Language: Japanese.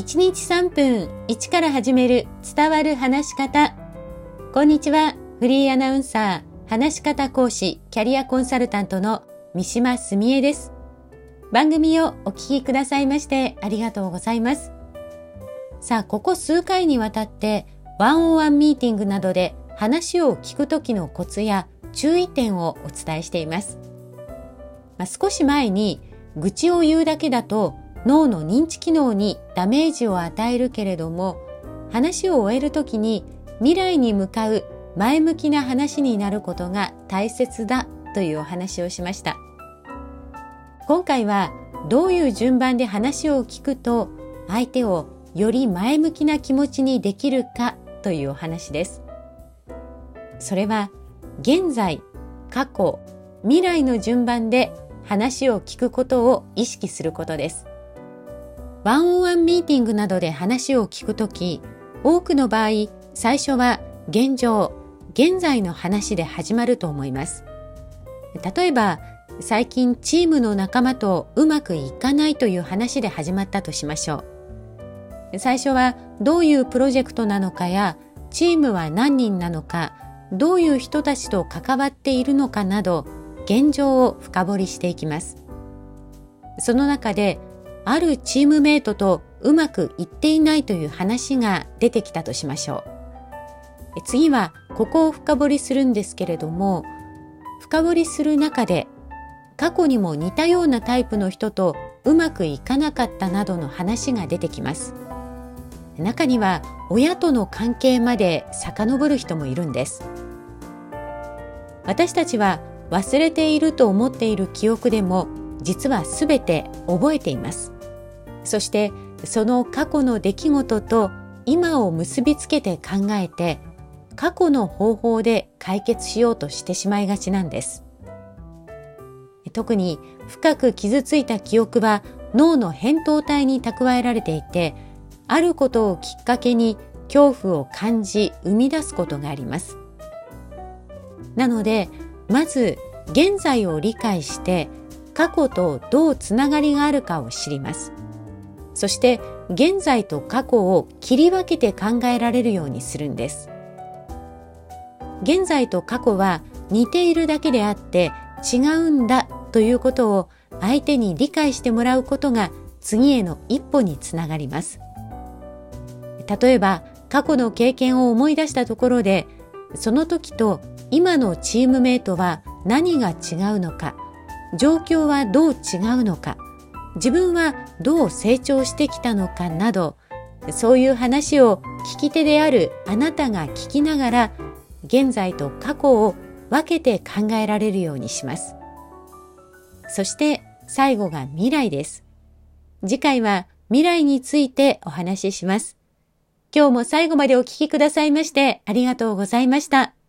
1日3分1から始める伝わる話し方。こんにちは。フリーアナウンサー、話し方講師、キャリアコンサルタントの三島澄江です。番組をお聞きくださいましてありがとうございます。さあ、ここ数回にわたってワンオンワンミーティングなどで話を聞くときのコツや注意点をお伝えしています。まあ、少し前に愚痴を言うだけだと脳の認知機能にダメージを与えるけれども話を終えるときに未来に向かう前向きな話になることが大切だというお話をしました。今回はどういう順番で話を聞くと相手をより前向きな気持ちにできるかというお話です。それは現在過去未来の順番で話を聞くことを意識することです。ワンオンワンミーティングなどで話を聞くとき、多くの場合、最初は現状、現在の話で始まると思います。例えば、最近チームの仲間とうまくいかないという話で始まったとしましょう。最初はどういうプロジェクトなのかや、チームは何人なのか、どういう人たちと関わっているのかなど、現状を深掘りしていきます。その中であるチームメイトとうまくいっていないという話が出てきたとしましょう。次はここを深掘りするんですけれども、深掘りする中で過去にも似たようなタイプの人とうまくいかなかったなどの話が出てきます。中には親との関係まで遡る人もいるんです。私たちは忘れていると思っている記憶でも実はすべて覚えています。そしてその過去の出来事と今を結びつけて考えて過去の方法で解決しようとしてしまいがちなんです。特に深く傷ついた記憶は脳の扁桃体に蓄えられていてあることをきっかけに恐怖を感じ生み出すことがあります。なのでまず現在を理解して過去とどうつながりがあるかを知ります。そして現在と過去を切り分けて考えられるようにするんです。現在と過去は似ているだけであって違うんだということを相手に理解してもらうことが次への一歩につながります。例えば過去の経験を思い出したところでその時と今のチームメイトは何が違うのか状況はどう違うのか自分はどう成長してきたのかなどそういう話を聞き手であるあなたが聞きながら現在と過去を分けて考えられるようにします。そして最後が未来です。次回は未来についてお話しします。今日も最後までお聞きくださいましてありがとうございました。